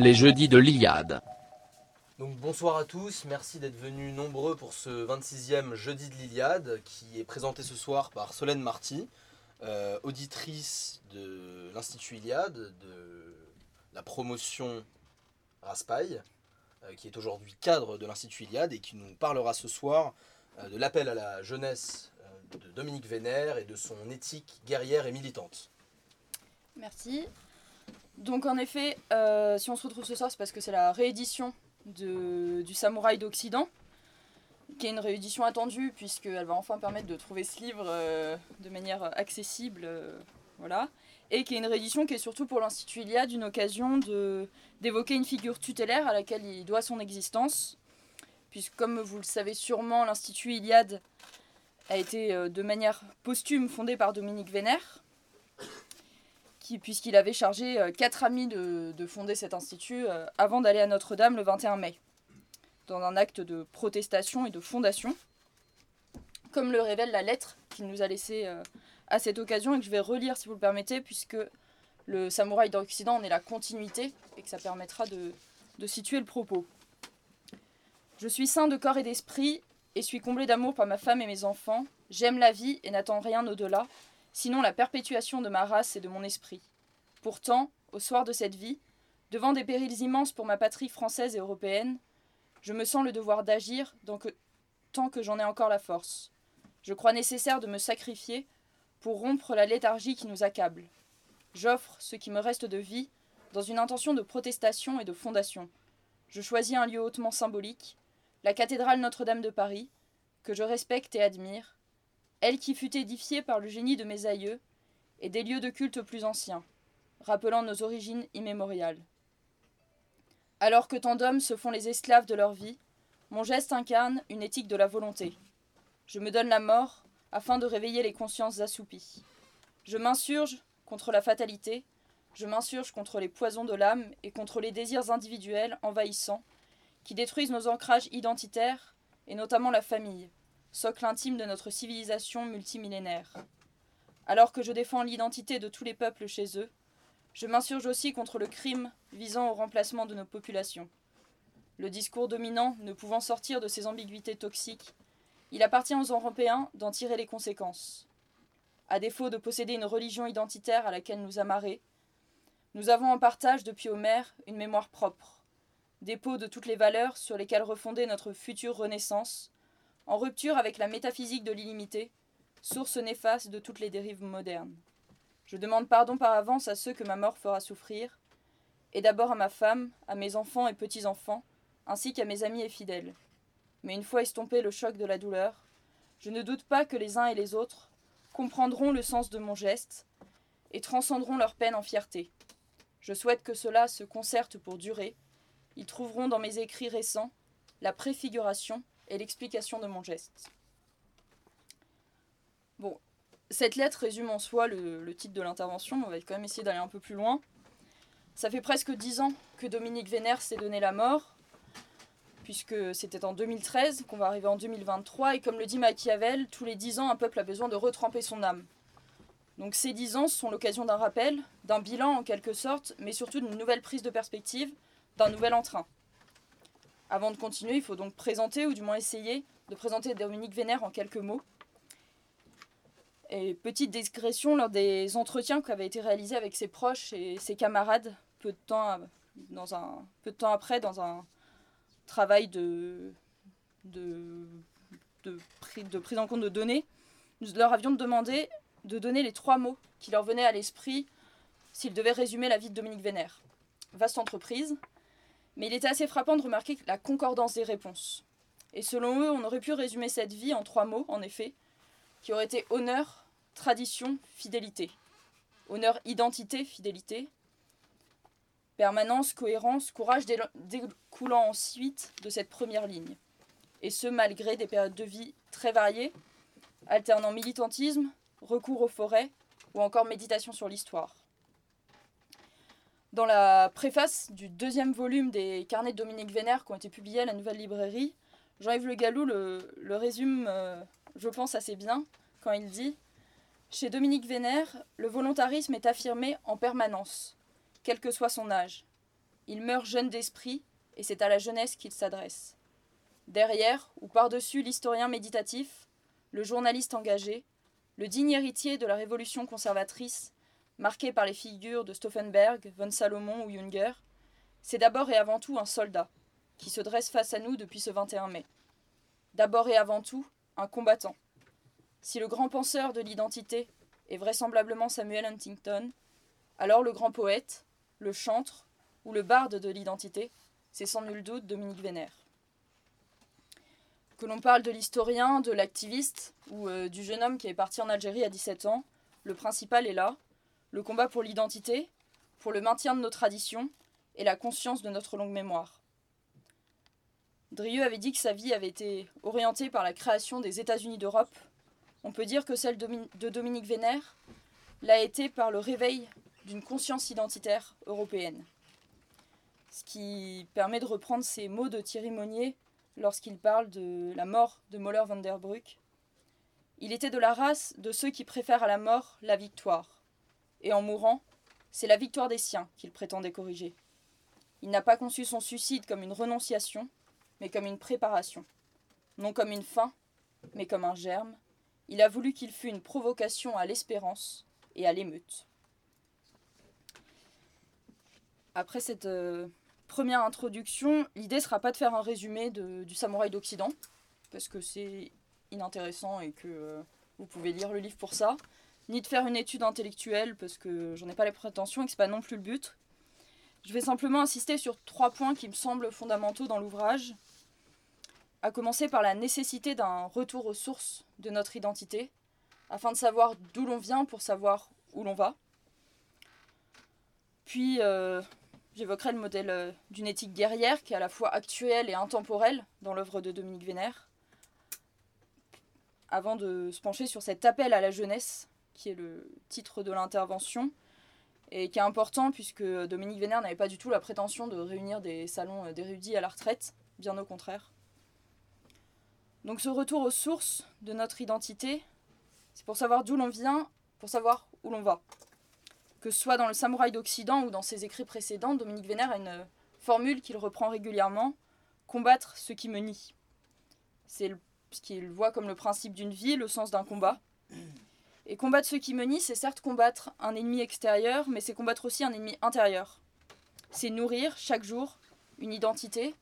les jeudis de l'Iliade. Donc bonsoir à tous, merci d'être venus nombreux pour ce 26e jeudi de l'Iliade qui est présenté ce soir par Solène Marty, euh, auditrice de l'Institut Iliade, de la promotion Raspail, euh, qui est aujourd'hui cadre de l'Institut Iliade et qui nous parlera ce soir euh, de l'appel à la jeunesse euh, de Dominique Vénère et de son éthique guerrière et militante. Merci. Donc en effet, euh, si on se retrouve ce soir, c'est parce que c'est la réédition de, du Samouraï d'Occident, qui est une réédition attendue, puisqu'elle va enfin permettre de trouver ce livre euh, de manière accessible. euh, voilà. Et qui est une réédition qui est surtout pour l'Institut Iliade une occasion d'évoquer une figure tutélaire à laquelle il doit son existence. Puisque, comme vous le savez sûrement, l'Institut Iliade a été de manière posthume fondé par Dominique Vénère puisqu'il avait chargé euh, quatre amis de, de fonder cet institut euh, avant d'aller à Notre-Dame le 21 mai, dans un acte de protestation et de fondation, comme le révèle la lettre qu'il nous a laissée euh, à cette occasion et que je vais relire si vous le permettez, puisque le samouraï d'Occident en est la continuité et que ça permettra de, situer le propos. Je suis saint de corps et d'esprit et suis comblé d'amour par ma femme et mes enfants. J'aime la vie et n'attends rien au-delà sinon la perpétuation de ma race et de mon esprit. Pourtant, au soir de cette vie, devant des périls immenses pour ma patrie française et européenne, je me sens le devoir d'agir tant que, j'en ai encore la force. Je crois nécessaire de me sacrifier pour rompre la léthargie qui nous accable. J'offre ce qui me reste de vie dans une intention de protestation et de fondation. Je choisis un lieu hautement symbolique, la cathédrale Notre-Dame de Paris, que je respecte et admire, elle qui fut édifiée par le génie de mes aïeux, et des lieux de culte plus anciens, rappelant nos origines immémoriales. Alors que tant d'hommes se font les esclaves de leur vie, mon geste incarne une éthique de la volonté. Je me donne la mort afin de réveiller les consciences assoupies. Je m'insurge contre la fatalité, je m'insurge contre les poisons de l'âme et contre les désirs individuels envahissants qui détruisent nos ancrages identitaires et notamment la famille, socle intime de notre civilisation multimillénaire. Alors que je défends l'identité de tous les peuples chez eux, je m'insurge aussi contre le crime visant au remplacement de nos populations. Le discours dominant ne pouvant sortir de ces ambiguïtés toxiques, il appartient aux Européens d'en tirer les conséquences. À défaut de posséder une religion identitaire à laquelle nous amarrer, nous avons en partage depuis Homère une mémoire propre, dépôt de toutes les valeurs sur lesquelles refonder notre future renaissance, en rupture avec la métaphysique de l'illimité, source néfaste de toutes les dérives modernes. Je demande pardon par avance à ceux que ma mort fera souffrir, et d'abord à ma femme, à mes enfants et petits-enfants, ainsi qu'à mes amis et fidèles. Mais une fois estompé le choc de la douleur, je ne doute pas que les uns et les autres comprendront le sens de mon geste et transcendront leur peine en fierté. Je souhaite que cela se concerte pour durer. Ils trouveront dans mes écrits récents la préfiguration et l'explication de mon geste. Bon, cette lettre résume en soi le, titre de l'intervention, on va quand même essayer d'aller un peu plus loin. Ça fait presque dix ans que Dominique Vénère s'est donné la mort, puisque c'était en 2013 qu'on va arriver en 2023, et comme le dit Machiavel, tous les dix ans, un peuple a besoin de retremper son âme. Donc ces dix ans sont l'occasion d'un rappel, d'un bilan en quelque sorte, mais surtout d'une nouvelle prise de perspective, d'un nouvel entrain. Avant de continuer, il faut donc présenter, ou du moins essayer, de présenter Dominique Vénère en quelques mots. Et petite digression, lors des entretiens qui avaient été réalisés avec ses proches et ses camarades, peu de temps, après, dans un travail de, de, de prise en compte de données, nous leur avions demandé de donner les trois mots qui leur venaient à l'esprit s'ils devaient résumer la vie de Dominique Vénère. Vaste entreprise, mais il était assez frappant de remarquer la concordance des réponses. Et selon eux, on aurait pu résumer cette vie en trois mots, en effet, qui auraient été honneur, tradition, fidélité. Honneur, identité, fidélité. Permanence, cohérence, courage découlant ensuite de cette première ligne. Et ce, malgré des périodes de vie très variées, alternant militantisme, recours aux forêts ou encore méditation sur l'histoire. Dans la préface du deuxième volume des carnets de Dominique Vénère qui ont été publiés à la Nouvelle Librairie, Jean-Yves Le Gallou le, résume, euh, je pense, assez bien quand il dit Chez Dominique Vénère, le volontarisme est affirmé en permanence, quel que soit son âge. Il meurt jeune d'esprit, et c'est à la jeunesse qu'il s'adresse. Derrière, ou par-dessus l'historien méditatif, le journaliste engagé, le digne héritier de la révolution conservatrice, marqué par les figures de Stauffenberg, von Salomon ou Junger, c'est d'abord et avant tout un soldat, qui se dresse face à nous depuis ce 21 mai. D'abord et avant tout, un combattant. Si le grand penseur de l'identité est vraisemblablement Samuel Huntington, alors le grand poète, le chantre ou le barde de l'identité, c'est sans nul doute Dominique Vénère. Que l'on parle de l'historien, de l'activiste ou euh, du jeune homme qui est parti en Algérie à 17 ans, le principal est là, le combat pour l'identité, pour le maintien de nos traditions et la conscience de notre longue mémoire. Drieux avait dit que sa vie avait été orientée par la création des États-Unis d'Europe. On peut dire que celle de Dominique Vénère l'a été par le réveil d'une conscience identitaire européenne. Ce qui permet de reprendre ces mots de Thierry Monnier lorsqu'il parle de la mort de Moller van der Bruck. Il était de la race de ceux qui préfèrent à la mort la victoire. Et en mourant, c'est la victoire des siens qu'il prétendait corriger. Il n'a pas conçu son suicide comme une renonciation, mais comme une préparation. Non comme une fin, mais comme un germe. Il a voulu qu'il fût une provocation à l'espérance et à l'émeute. Après cette euh, première introduction, l'idée ne sera pas de faire un résumé du samouraï d'Occident, parce que c'est inintéressant et que euh, vous pouvez lire le livre pour ça, ni de faire une étude intellectuelle, parce que j'en ai pas les prétentions et que ce n'est pas non plus le but. Je vais simplement insister sur trois points qui me semblent fondamentaux dans l'ouvrage, à commencer par la nécessité d'un retour aux sources de notre identité, afin de savoir d'où l'on vient pour savoir où l'on va. Puis euh, j'évoquerai le modèle euh, d'une éthique guerrière qui est à la fois actuelle et intemporelle dans l'œuvre de Dominique Vénère, avant de se pencher sur cet appel à la jeunesse, qui est le titre de l'intervention, et qui est important puisque Dominique Vénère n'avait pas du tout la prétention de réunir des salons euh, d'érudits à la retraite, bien au contraire. Donc ce retour aux sources de notre identité, c'est pour savoir d'où l'on vient, pour savoir où l'on va. Que ce soit dans le Samouraï d'Occident ou dans ses écrits précédents, Dominique Vénère a une formule qu'il reprend régulièrement combattre ce qui me nie. C'est ce qu'il voit comme le principe d'une vie, le sens d'un combat. Et combattre ce qui me nie, c'est certes combattre un ennemi extérieur, mais c'est combattre aussi un ennemi intérieur. C'est nourrir chaque jour une identité,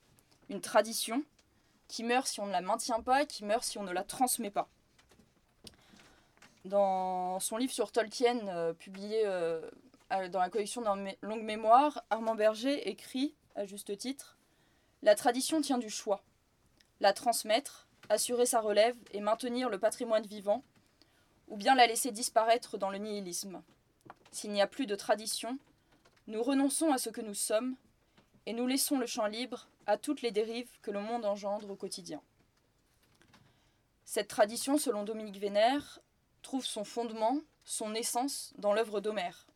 une tradition, qui meurt si on ne la maintient pas, qui meurt si on ne la transmet pas. Dans son livre sur Tolkien, euh, publié euh, dans la collection d'un longue mémoire, Armand Berger écrit, à juste titre, La tradition tient du choix. La transmettre, assurer sa relève et maintenir le patrimoine vivant, ou bien la laisser disparaître dans le nihilisme. S'il n'y a plus de tradition, nous renonçons à ce que nous sommes et nous laissons le champ libre à toutes les dérives que le monde engendre au quotidien. Cette tradition, selon Dominique Vénère, trouve son fondement, son essence dans l'œuvre d'Homère.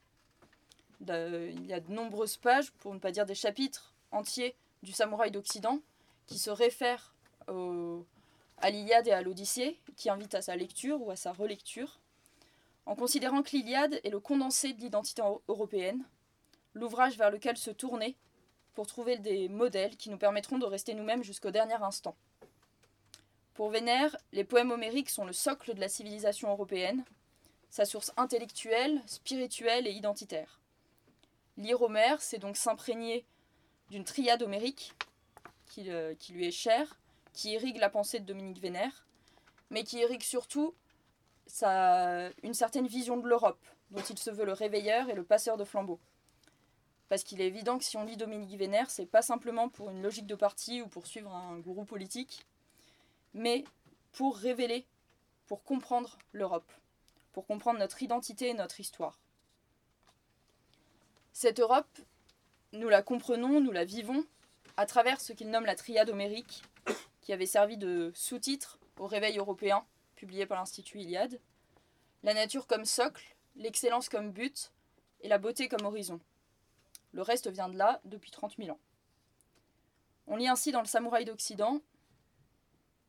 Il y a de nombreuses pages, pour ne pas dire des chapitres entiers, du Samouraï d'Occident qui se réfèrent à l'Iliade et à l'Odyssée, qui invitent à sa lecture ou à sa relecture, en considérant que l'Iliade est le condensé de l'identité européenne, l'ouvrage vers lequel se tourner pour trouver des modèles qui nous permettront de rester nous-mêmes jusqu'au dernier instant. Pour Vénère, les poèmes homériques sont le socle de la civilisation européenne, sa source intellectuelle, spirituelle et identitaire. Lire Homère, c'est donc s'imprégner d'une triade homérique qui, euh, qui, lui est chère, qui irrigue la pensée de Dominique Vénère, mais qui irrigue surtout une certaine vision de l'Europe, dont il se veut le réveilleur et le passeur de flambeaux. Parce qu'il est évident que si on lit Dominique Vénère, c'est pas simplement pour une logique de parti ou pour suivre un gourou politique, mais pour révéler, pour comprendre l'Europe, pour comprendre notre identité et notre histoire. Cette Europe, nous la comprenons, nous la vivons à travers ce qu'il nomme la triade homérique, qui avait servi de sous-titre au Réveil européen, publié par l'Institut Iliade. La nature comme socle, l'excellence comme but et la beauté comme horizon. Le reste vient de là depuis 30 000 ans. On lit ainsi dans le Samouraï d'Occident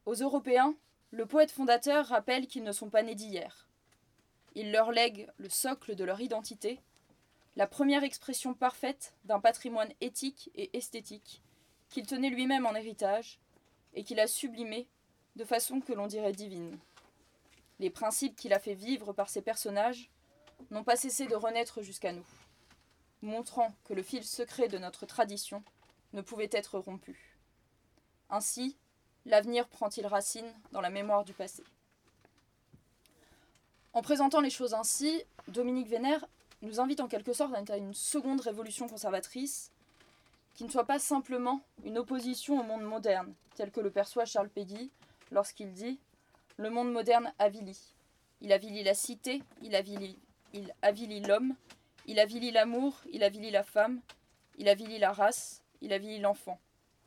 Aux Européens, le poète fondateur rappelle qu'ils ne sont pas nés d'hier. Il leur lègue le socle de leur identité, la première expression parfaite d'un patrimoine éthique et esthétique qu'il tenait lui-même en héritage et qu'il a sublimé de façon que l'on dirait divine. Les principes qu'il a fait vivre par ses personnages n'ont pas cessé de renaître jusqu'à nous, montrant que le fil secret de notre tradition ne pouvait être rompu. Ainsi, l'avenir prend-il racine dans la mémoire du passé. En présentant les choses ainsi, Dominique Vénère nous invite en quelque sorte à une seconde révolution conservatrice qui ne soit pas simplement une opposition au monde moderne, tel que le perçoit Charles Péguy lorsqu'il dit Le monde moderne avilit. Il avilit la cité, il avilit il avilit l'homme, il avilit l'amour, il avilit la femme, il avilit la race, il avilit l'enfant,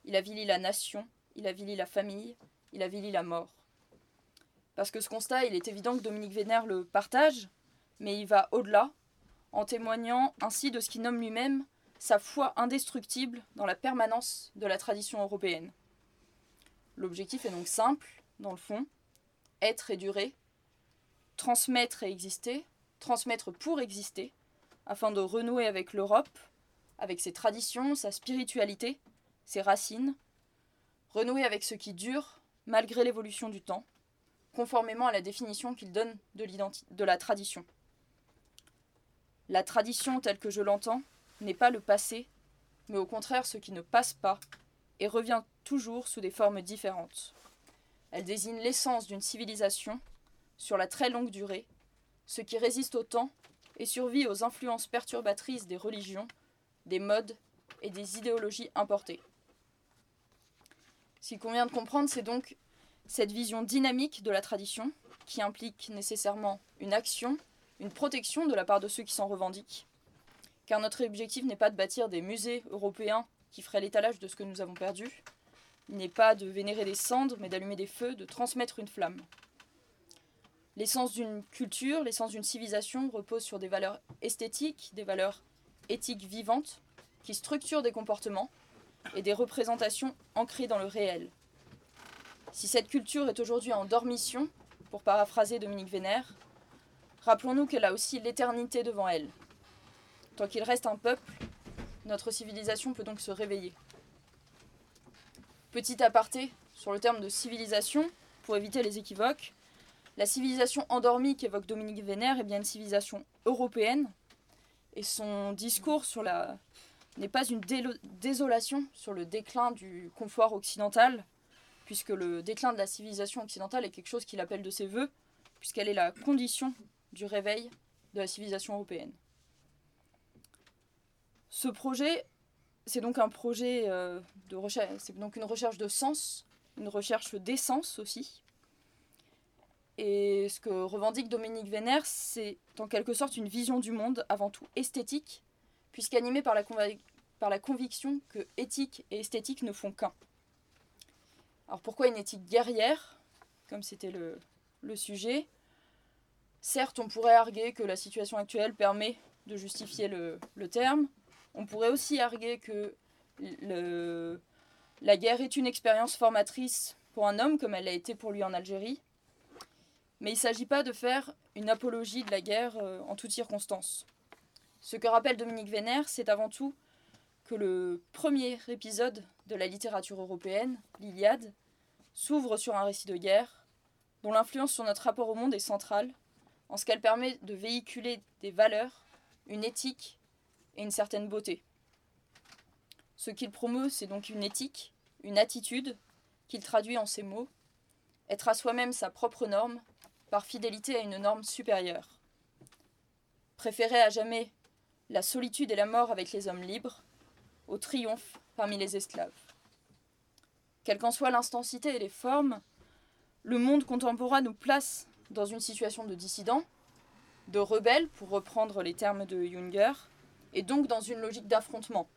il avilit la nation, il avilit la famille, il avilit la mort. Parce que ce constat, il est évident que Dominique Vénère le partage, mais il va au-delà, en témoignant ainsi de ce qu'il nomme lui-même sa foi indestructible dans la permanence de la tradition européenne. L'objectif est donc simple, dans le fond, être et durer, transmettre et exister, transmettre pour exister, afin de renouer avec l'Europe, avec ses traditions, sa spiritualité, ses racines, renouer avec ce qui dure malgré l'évolution du temps, conformément à la définition qu'il donne de, la tradition. La tradition telle que je l'entends n'est pas le passé, mais au contraire ce qui ne passe pas et revient toujours sous des formes différentes. Elle désigne l'essence d'une civilisation sur la très longue durée ce qui résiste au temps et survit aux influences perturbatrices des religions, des modes et des idéologies importées. Ce qu'il convient de comprendre, c'est donc cette vision dynamique de la tradition, qui implique nécessairement une action, une protection de la part de ceux qui s'en revendiquent. Car notre objectif n'est pas de bâtir des musées européens qui feraient l'étalage de ce que nous avons perdu. N'est pas de vénérer des cendres, mais d'allumer des feux, de transmettre une flamme. L'essence d'une culture, l'essence d'une civilisation repose sur des valeurs esthétiques, des valeurs éthiques vivantes, qui structurent des comportements et des représentations ancrées dans le réel. Si cette culture est aujourd'hui en dormition, pour paraphraser Dominique Vénère, rappelons-nous qu'elle a aussi l'éternité devant elle. Tant qu'il reste un peuple, notre civilisation peut donc se réveiller. Petit aparté sur le terme de civilisation, pour éviter les équivoques, la civilisation endormie qu'évoque Dominique Vénère est bien une civilisation européenne. Et son discours sur la n'est pas une désolation sur le déclin du confort occidental, puisque le déclin de la civilisation occidentale est quelque chose qu'il appelle de ses voeux, puisqu'elle est la condition du réveil de la civilisation européenne. Ce projet, c'est donc un projet euh, de recherche, c'est donc une recherche de sens, une recherche d'essence aussi, et ce que revendique Dominique Vénère, c'est en quelque sorte une vision du monde avant tout esthétique, puisqu'animée par la, conviction que éthique et esthétique ne font qu'un. Alors pourquoi une éthique guerrière, comme c'était le, sujet? Certes, on pourrait arguer que la situation actuelle permet de justifier le terme. On pourrait aussi arguer que la guerre est une expérience formatrice pour un homme, comme elle l'a été pour lui en Algérie. Mais il ne s'agit pas de faire une apologie de la guerre euh, en toutes circonstances. Ce que rappelle Dominique Vénère, c'est avant tout que le premier épisode de la littérature européenne, l'Iliade, s'ouvre sur un récit de guerre, dont l'influence sur notre rapport au monde est centrale, en ce qu'elle permet de véhiculer des valeurs, une éthique et une certaine beauté. Ce qu'il promeut, c'est donc une éthique, une attitude, qu'il traduit en ces mots, être à soi-même sa propre norme par fidélité à une norme supérieure. Préférer à jamais la solitude et la mort avec les hommes libres au triomphe parmi les esclaves. Quelle qu'en soit l'intensité et les formes, le monde contemporain nous place dans une situation de dissident, de rebelle, pour reprendre les termes de Junger, et donc dans une logique d'affrontement.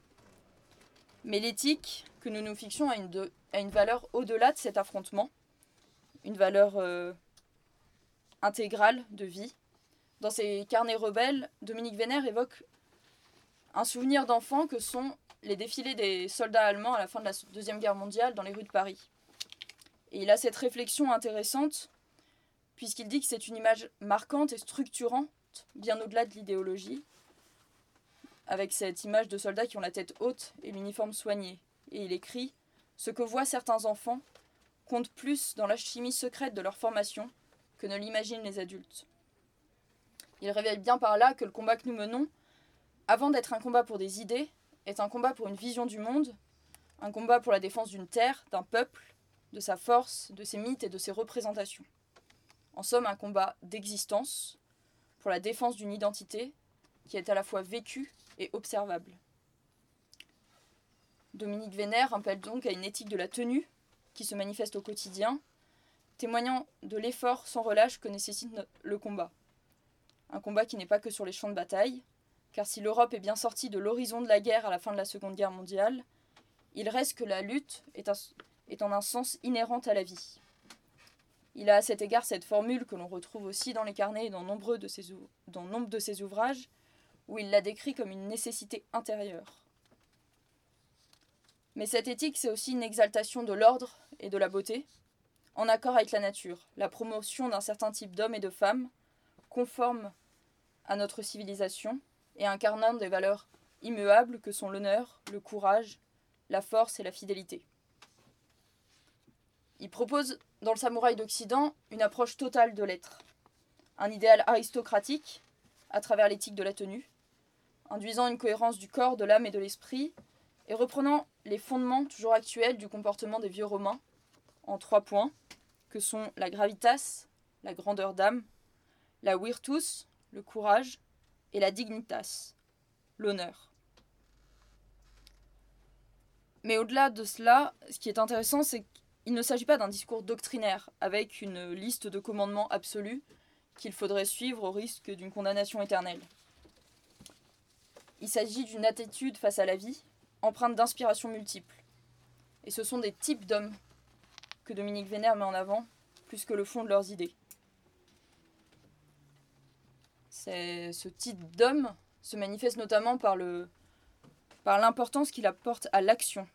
Mais l'éthique que nous nous fixons a une, une valeur au-delà de cet affrontement, une valeur euh, intégrale de vie. Dans ses carnets rebelles, Dominique Vénère évoque un souvenir d'enfant que sont les défilés des soldats allemands à la fin de la Deuxième Guerre mondiale dans les rues de Paris. Et il a cette réflexion intéressante, puisqu'il dit que c'est une image marquante et structurante, bien au-delà de l'idéologie. Avec cette image de soldats qui ont la tête haute et l'uniforme soigné. Et il écrit Ce que voient certains enfants compte plus dans la chimie secrète de leur formation que ne l'imaginent les adultes. Il révèle bien par là que le combat que nous menons, avant d'être un combat pour des idées, est un combat pour une vision du monde, un combat pour la défense d'une terre, d'un peuple, de sa force, de ses mythes et de ses représentations. En somme, un combat d'existence, pour la défense d'une identité qui est à la fois vécue et observable. Dominique Vénère appelle donc à une éthique de la tenue qui se manifeste au quotidien, témoignant de l'effort sans relâche que nécessite le combat. Un combat qui n'est pas que sur les champs de bataille, car si l'Europe est bien sortie de l'horizon de la guerre à la fin de la Seconde Guerre mondiale, il reste que la lutte est, en un sens inhérente à la vie. Il a à cet égard cette formule que l'on retrouve aussi dans les carnets et dans nombre de ses ouvrages, où il la décrit comme une nécessité intérieure. Mais cette éthique, c'est aussi une exaltation de l'ordre et de la beauté, en accord avec la nature, la promotion d'un certain type d'hommes et de femmes, conformes à notre civilisation et incarnant des valeurs immuables que sont l'honneur, le courage, la force et la fidélité. Il propose dans le samouraï d'Occident une approche totale de l'être, un idéal aristocratique à travers l'éthique de la tenue, induisant une cohérence du corps, de l'âme et de l'esprit, et reprenant les fondements toujours actuels du comportement des vieux Romains en trois points, que sont la gravitas, la grandeur d'âme, la virtus, le courage, et la dignitas, l'honneur. Mais au-delà de cela, ce qui est intéressant, c'est qu'il ne s'agit pas d'un discours doctrinaire avec une liste de commandements absolus qu'il faudrait suivre au risque d'une condamnation éternelle. Il s'agit d'une attitude face à la vie, empreinte d'inspiration multiples. Et ce sont des types d'hommes que Dominique Vénère met en avant, plus que le fond de leurs idées. ce type d'homme se manifeste notamment par l'importance qu'il apporte à l'action.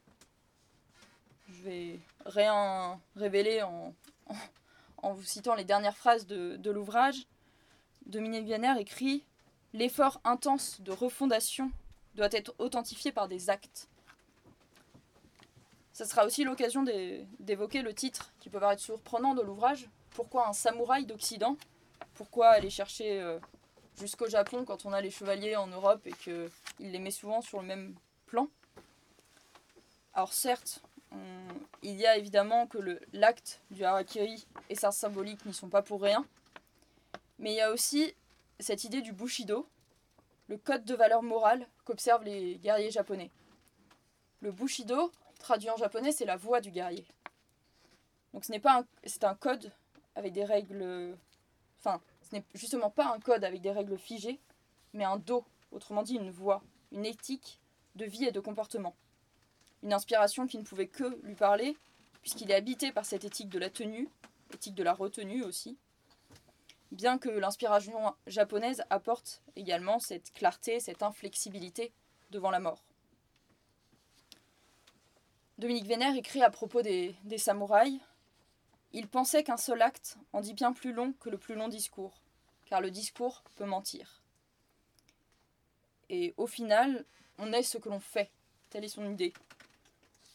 Je vais rien révéler en, vous citant les dernières phrases de, de l'ouvrage. Dominique Vénère écrit L'effort intense de refondation doit être authentifié par des actes. Ça sera aussi l'occasion d'évoquer le titre qui peut paraître surprenant de l'ouvrage. Pourquoi un samouraï d'Occident? Pourquoi aller chercher euh, jusqu'au Japon quand on a les chevaliers en Europe et qu'il les met souvent sur le même plan? Alors certes, il y a évidemment que l'acte du harakiri et sa symbolique n'y sont pas pour rien, mais il y a aussi cette idée du bushido, le code de valeur morale qu'observent les guerriers japonais. Le Bushido, traduit en japonais, c'est la voix du guerrier. Donc ce n'est pas c'est un code avec des règles enfin, ce n'est justement pas un code avec des règles figées, mais un do, autrement dit une voix, une éthique de vie et de comportement. Une inspiration qui ne pouvait que lui parler, puisqu'il est habité par cette éthique de la tenue, éthique de la retenue aussi, bien que l'inspiration japonaise apporte également cette clarté, cette inflexibilité devant la mort. Dominique Vénère écrit à propos des, samouraïs Il pensait qu'un seul acte en dit bien plus long que le plus long discours, car le discours peut mentir. Et au final, on est ce que l'on fait. Telle est son idée.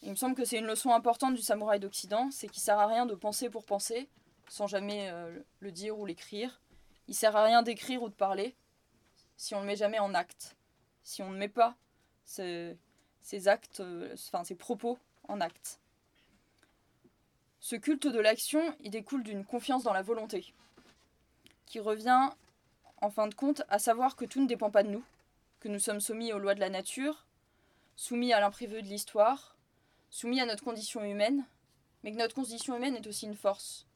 Il me semble que c'est une leçon importante du samouraï d'Occident, c'est qu'il sert à rien de penser pour penser, sans jamais euh, le dire ou l'écrire. Il sert à rien d'écrire ou de parler si on ne le met jamais en acte. Si on ne met pas ces, actes, euh, enfin ces propos en acte. Ce culte de l'action, il découle d'une confiance dans la volonté, qui revient en fin de compte à savoir que tout ne dépend pas de nous, que nous sommes soumis aux lois de la nature, soumis à l'imprévu de l'histoire, soumis à notre condition humaine, mais que notre condition humaine est aussi une force,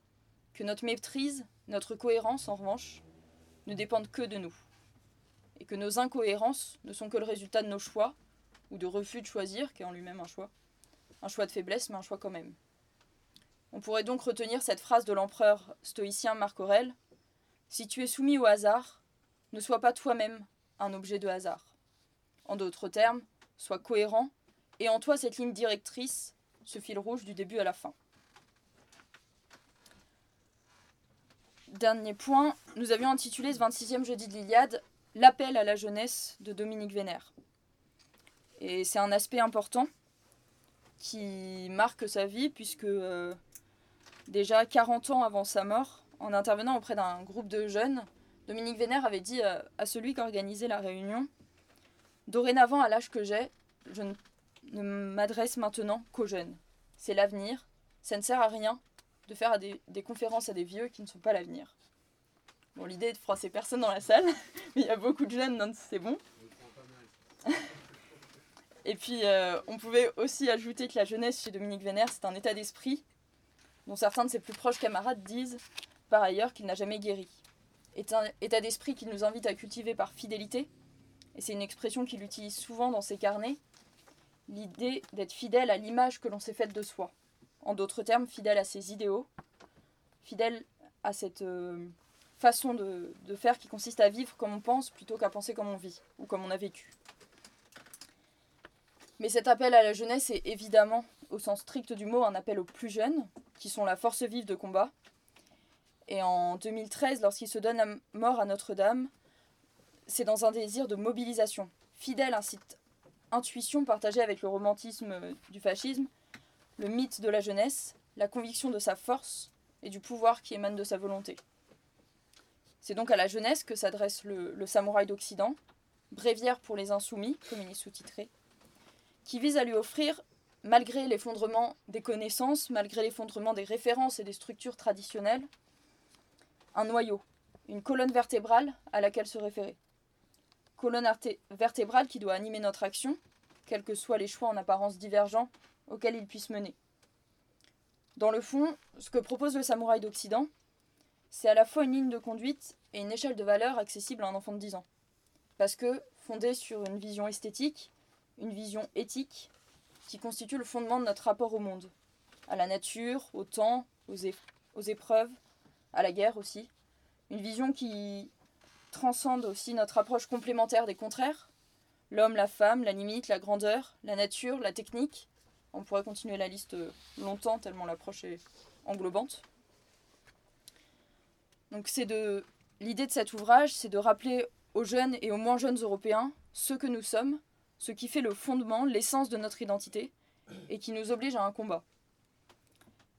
que notre maîtrise, notre cohérence, en revanche, ne dépendent que de nous, et que nos incohérences ne sont que le résultat de nos choix, ou de refus de choisir, qui est en lui-même un choix. Un choix de faiblesse, mais un choix quand même. On pourrait donc retenir cette phrase de l'empereur stoïcien Marc Aurèle Si tu es soumis au hasard, ne sois pas toi-même un objet de hasard. En d'autres termes, sois cohérent, et en toi cette ligne directrice, ce fil rouge du début à la fin. Dernier point, nous avions intitulé ce 26e jeudi de l'Iliade L'appel à la jeunesse de Dominique Vénère. Et c'est un aspect important qui marque sa vie, puisque euh, déjà 40 ans avant sa mort, en intervenant auprès d'un groupe de jeunes, Dominique Vénère avait dit à, à celui qui organisait la réunion Dorénavant, à l'âge que j'ai, je ne m'adresse maintenant qu'aux jeunes. C'est l'avenir. Ça ne sert à rien de faire des conférences à des vieux qui ne sont pas l'avenir. Bon, l'idée est de froisser personne dans la salle, mais il y a beaucoup de jeunes, donc c'est bon. Et puis, euh, on pouvait aussi ajouter que la jeunesse chez Dominique Vénère, c'est un état d'esprit dont certains de ses plus proches camarades disent par ailleurs qu'il n'a jamais guéri. C'est un état d'esprit qu'il nous invite à cultiver par fidélité, et c'est une expression qu'il utilise souvent dans ses carnets, l'idée d'être fidèle à l'image que l'on s'est faite de soi. En d'autres termes, fidèle à ses idéaux, fidèle à cette euh, façon de, faire qui consiste à vivre comme on pense plutôt qu'à penser comme on vit ou comme on a vécu. Mais cet appel à la jeunesse est évidemment, au sens strict du mot, un appel aux plus jeunes, qui sont la force vive de combat. Et en 2013, lorsqu'il se donne à mort à Notre-Dame, c'est dans un désir de mobilisation, fidèle à cette intuition partagée avec le romantisme du fascisme, le mythe de la jeunesse, la conviction de sa force et du pouvoir qui émane de sa volonté. C'est donc à la jeunesse que s'adresse le, samouraï d'Occident, bréviaire pour les insoumis, comme il est sous-titré, qui vise à lui offrir, malgré l'effondrement des connaissances, malgré l'effondrement des références et des structures traditionnelles, un noyau, une colonne vertébrale à laquelle se référer. Colonne vertébrale qui doit animer notre action, quels que soient les choix en apparence divergents auxquels il puisse mener. Dans le fond, ce que propose le samouraï d'Occident, c'est à la fois une ligne de conduite et une échelle de valeur accessible à un enfant de 10 ans. Parce que, fondée sur une vision esthétique, une vision éthique, qui constitue le fondement de notre rapport au monde, à la nature, au temps, aux, aux épreuves, à la guerre aussi. Une vision qui transcende aussi notre approche complémentaire des contraires, l'homme, la femme, la limite, la grandeur, la nature, la technique. On pourrait continuer la liste longtemps tellement l'approche est englobante. Donc c'est de l'idée de cet ouvrage, c'est de rappeler aux jeunes et aux moins jeunes européens ce que nous sommes, ce qui fait le fondement, l'essence de notre identité et qui nous oblige à un combat.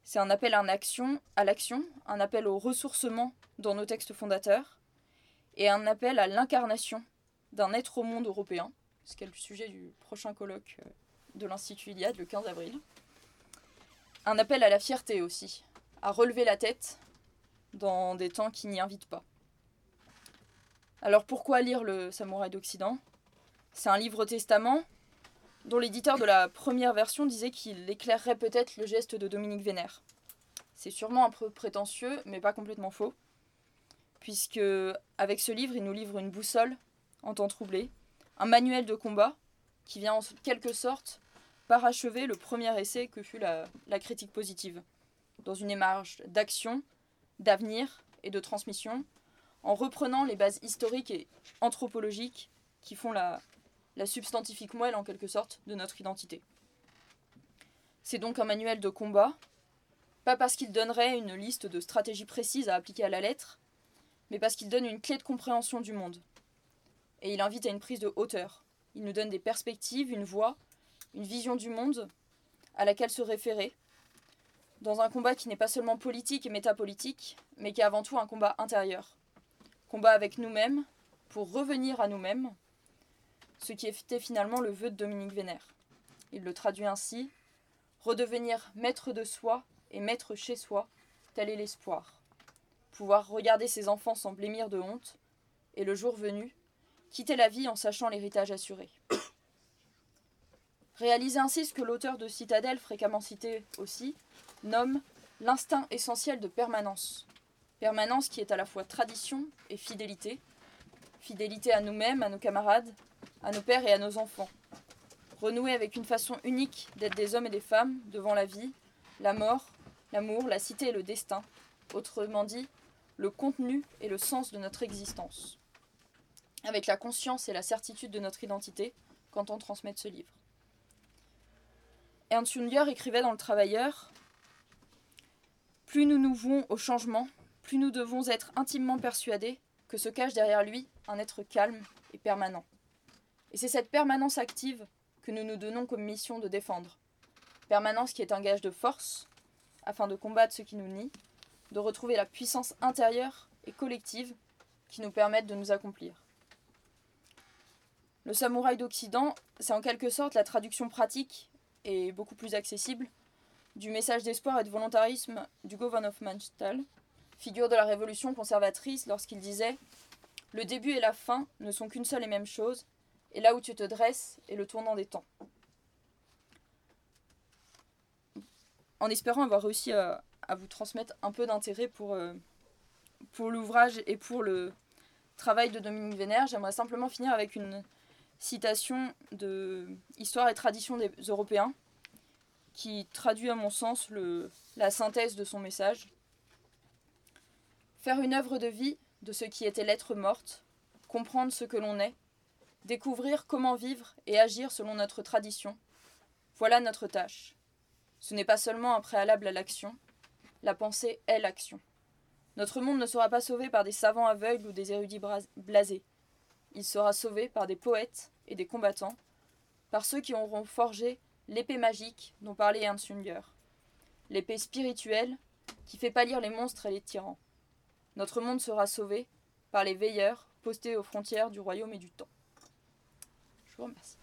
C'est un appel à l'action, à l'action, un appel au ressourcement dans nos textes fondateurs et un appel à l'incarnation d'un être au monde européen, ce qui est le sujet du prochain colloque euh, de l'Institut Iliade le 15 avril. Un appel à la fierté aussi, à relever la tête dans des temps qui n'y invitent pas. Alors pourquoi lire le Samouraï d'Occident? C'est un livre testament dont l'éditeur de la première version disait qu'il éclairerait peut-être le geste de Dominique Vénère. C'est sûrement un peu prétentieux, mais pas complètement faux, puisque avec ce livre, il nous livre une boussole en temps troublé, un manuel de combat qui vient en quelque sorte parachever le premier essai que fut la, critique positive, dans une démarche d'action, d'avenir et de transmission, en reprenant les bases historiques et anthropologiques qui font la, la substantifique moelle en quelque sorte de notre identité. C'est donc un manuel de combat, pas parce qu'il donnerait une liste de stratégies précises à appliquer à la lettre, mais parce qu'il donne une clé de compréhension du monde. Et il invite à une prise de hauteur. Il nous donne des perspectives, une voix, une vision du monde à laquelle se référer, dans un combat qui n'est pas seulement politique et métapolitique, mais qui est avant tout un combat intérieur. Combat avec nous-mêmes, pour revenir à nous-mêmes, ce qui était finalement le vœu de Dominique Vénère. Il le traduit ainsi Redevenir maître de soi et maître chez soi, tel est l'espoir. Pouvoir regarder ses enfants sans blêmir de honte, et le jour venu, quitter la vie en sachant l'héritage assuré. Réaliser ainsi ce que l'auteur de Citadelle, fréquemment cité aussi, nomme l'instinct essentiel de permanence. Permanence qui est à la fois tradition et fidélité. Fidélité à nous-mêmes, à nos camarades, à nos pères et à nos enfants. Renouer avec une façon unique d'être des hommes et des femmes devant la vie, la mort, l'amour, la cité et le destin. Autrement dit, le contenu et le sens de notre existence. Avec la conscience et la certitude de notre identité quand on transmet ce livre. Ernst Junger écrivait dans Le Travailleur Plus nous nous vouons au changement, plus nous devons être intimement persuadés que se cache derrière lui un être calme et permanent. Et c'est cette permanence active que nous nous donnons comme mission de défendre. Permanence qui est un gage de force, afin de combattre ce qui nous nie, de retrouver la puissance intérieure et collective qui nous permettent de nous accomplir. Le samouraï d'Occident, c'est en quelque sorte la traduction pratique et beaucoup plus accessible du message d'espoir et de volontarisme d'Hugo von Hofmannsthal, figure de la révolution conservatrice lorsqu'il disait Le début et la fin ne sont qu'une seule et même chose, et là où tu te dresses est le tournant des temps. En espérant avoir réussi à, vous transmettre un peu d'intérêt pour, euh, pour l'ouvrage et pour le travail de Dominique Vénère, j'aimerais simplement finir avec une citation de Histoire et tradition des Européens qui traduit à mon sens la synthèse de son message. Faire une œuvre de vie de ce qui était l'être morte, comprendre ce que l'on est, découvrir comment vivre et agir selon notre tradition, voilà notre tâche. Ce n'est pas seulement un préalable à l'action, la pensée est l'action. Notre monde ne sera pas sauvé par des savants aveugles ou des érudits blasés. Il sera sauvé par des poètes et des combattants, par ceux qui auront forgé l'épée magique dont parlait Ernst Jünger, l'épée spirituelle qui fait pâlir les monstres et les tyrans. Notre monde sera sauvé par les veilleurs postés aux frontières du royaume et du temps. Je vous remercie.